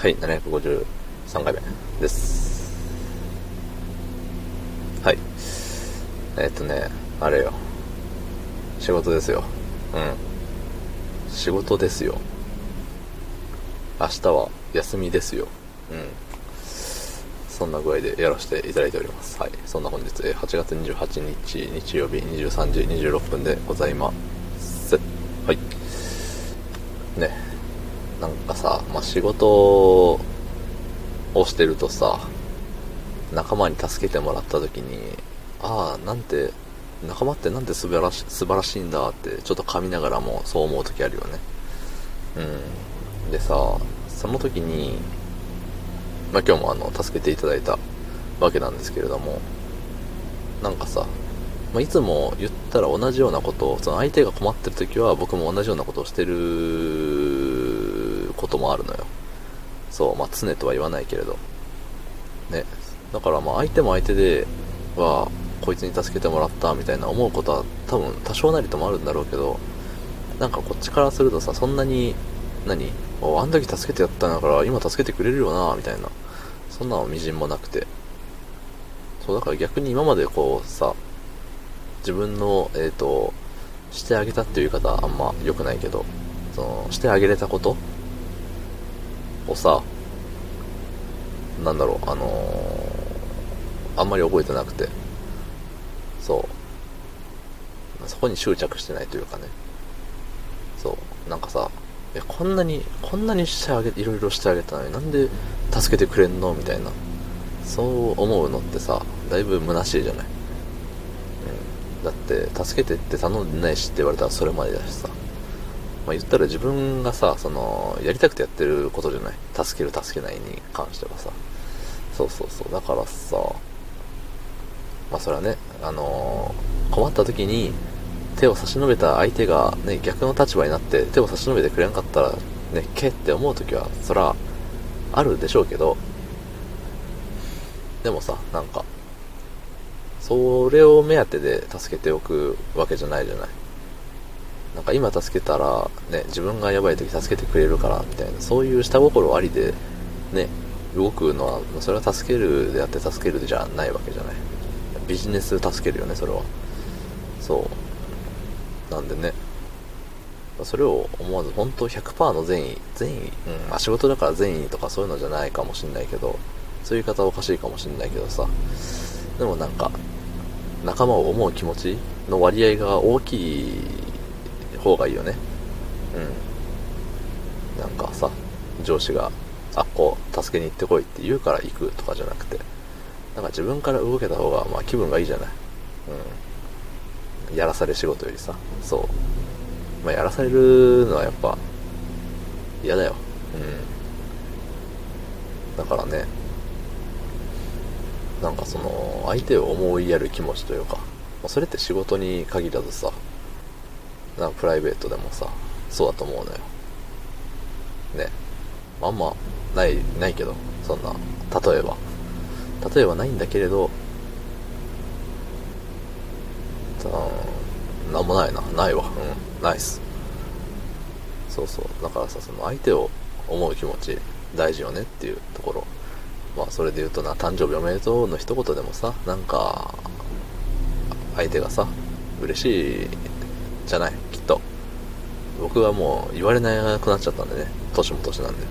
はい、753回目です。はい。えっとね、あれよ。仕事ですよ。うん。仕事ですよ。明日は休みですよ。うん。そんな具合でやらせていただいております。はい。そんな本日、8月28日日曜日23時26分でございます。はい。ね。なんかさ、まあ、仕事をしてるとさ、仲間に助けてもらった時に、ああ、なんて、仲間ってなんて素晴らし素晴らしいんだって、ちょっと噛みながらもそう思う時あるよね。うん。でさ、その時に、まあ、今日もあの、助けていただいたわけなんですけれども、なんかさ、まあ、いつも言ったら同じようなことを、その相手が困ってる時は僕も同じようなことをしてることもあるのよ。そう、まあ、常とは言わないけれど。ね。だからまあ相手も相手では、こいつに助けてもらったみたいな思うことは多分多少なりともあるんだろうけど、なんかこっちからするとさ、そんなに、何？あん時助けてやったんだから今助けてくれるよなみたいな。そんなのみじんもなくて。そう、だから逆に今までこうさ、自分の、えっ、と、してあげたっていう言い方あんま良くないけど、その、してあげれたことをさ、なんだろう、あのーあんまり覚えてなくて、そう、そこに執着してないというかね、そう、なんかさ、いや、こんなに、こんなにしてあげ、いろいろしてあげたのになんで助けてくれんのみたいな、そう思うのってさ、だいぶ虚しいじゃない。うん、だって、助けてって頼んでないしって言われたらそれまでだしさ、まあ、言ったら自分がさ、その、やりたくてやってることじゃない。助ける助けないに関してはさ。そうそうそう。だからさ、まあそれはね、あのー困った時に手を差し伸べた相手がね、逆の立場になって手を差し伸べてくれなかったら、ね、けって思う時は、そら、あるでしょうけど、でもさ、なんか、それを目当てで助けておくわけじゃないじゃない。なんか今助けたら、ね、自分がやばい時助けてくれるから、みたいな、そういう下心ありで、ね、動くのは、それは助けるであって助けるじゃないわけじゃない。ビジネス助けるよね、それは。そう。なんでね、それを思わず、本当100%の善意、善意、うん、まあ仕事だから善意とかそういうのじゃないかもしんないけど、そういう言い方はおかしいかもしんないけどさ、でもなんか、仲間を思う気持ちの割合が大きい方がいいよね。うん。なんかさ、上司が、あっこ、助けに行ってこいって言うから行くとかじゃなくて、なんか自分から動けた方が、まあ気分がいいじゃない。うん。やらされ仕事よりさ、そう。まあやらされるのはやっぱ、嫌だよ。うん。だからね、なんかその、相手を思いやる気持ちというか、まあそれって仕事に限らずさ、なプライベートでもさ、そうだと思うのよ。ね。あんま、ない、ないけど、そんな、例えば。例えばないんだけれど、うん、なんもないな。ないわ。うん、ないっす。そうそう。だからさ、その相手を思う気持ち、大事よねっていうところ。まあ、それで言うとな、誕生日おめでとうの一言でもさ、なんか、相手がさ、嬉しいじゃない、きっと。僕はもう言われなくなっちゃったんでね、年も年なんで。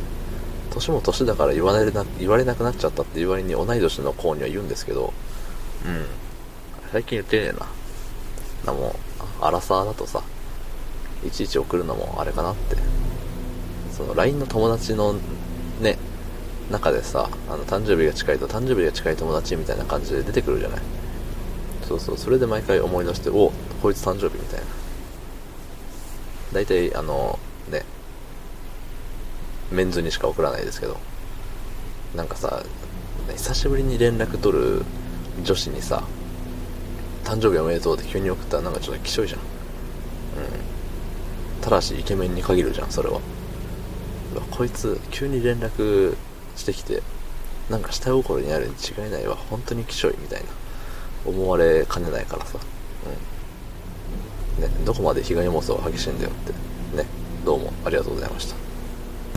年も年だから言われな、言われなくなっちゃったっていう割に同い年の子には言うんですけど、うん。最近言ってねえな。なもう、アラサーだとさ、いちいち送るのもあれかなって。その LINE の友達のね、中でさ、あの、誕生日が近いと誕生日が近い友達みたいな感じで出てくるじゃない。そうそう、それで毎回思い出して、おこいつ誕生日みたいな。大体、あの、ね、メンズにしか送らないですけど、なんかさ、久しぶりに連絡取る女子にさ、誕生日おめでとうって急に送ったらなんかちょっときしょいじゃん。うん。ただしイケメンに限るじゃん、それは。こいつ、急に連絡してきて、なんか下心にあるに違いないわ、本当にきしょいみたいな。思われかねないからさ。うん。ね、どこまで被害妄想が激しいんだよって。ね、どうもありがとうございました。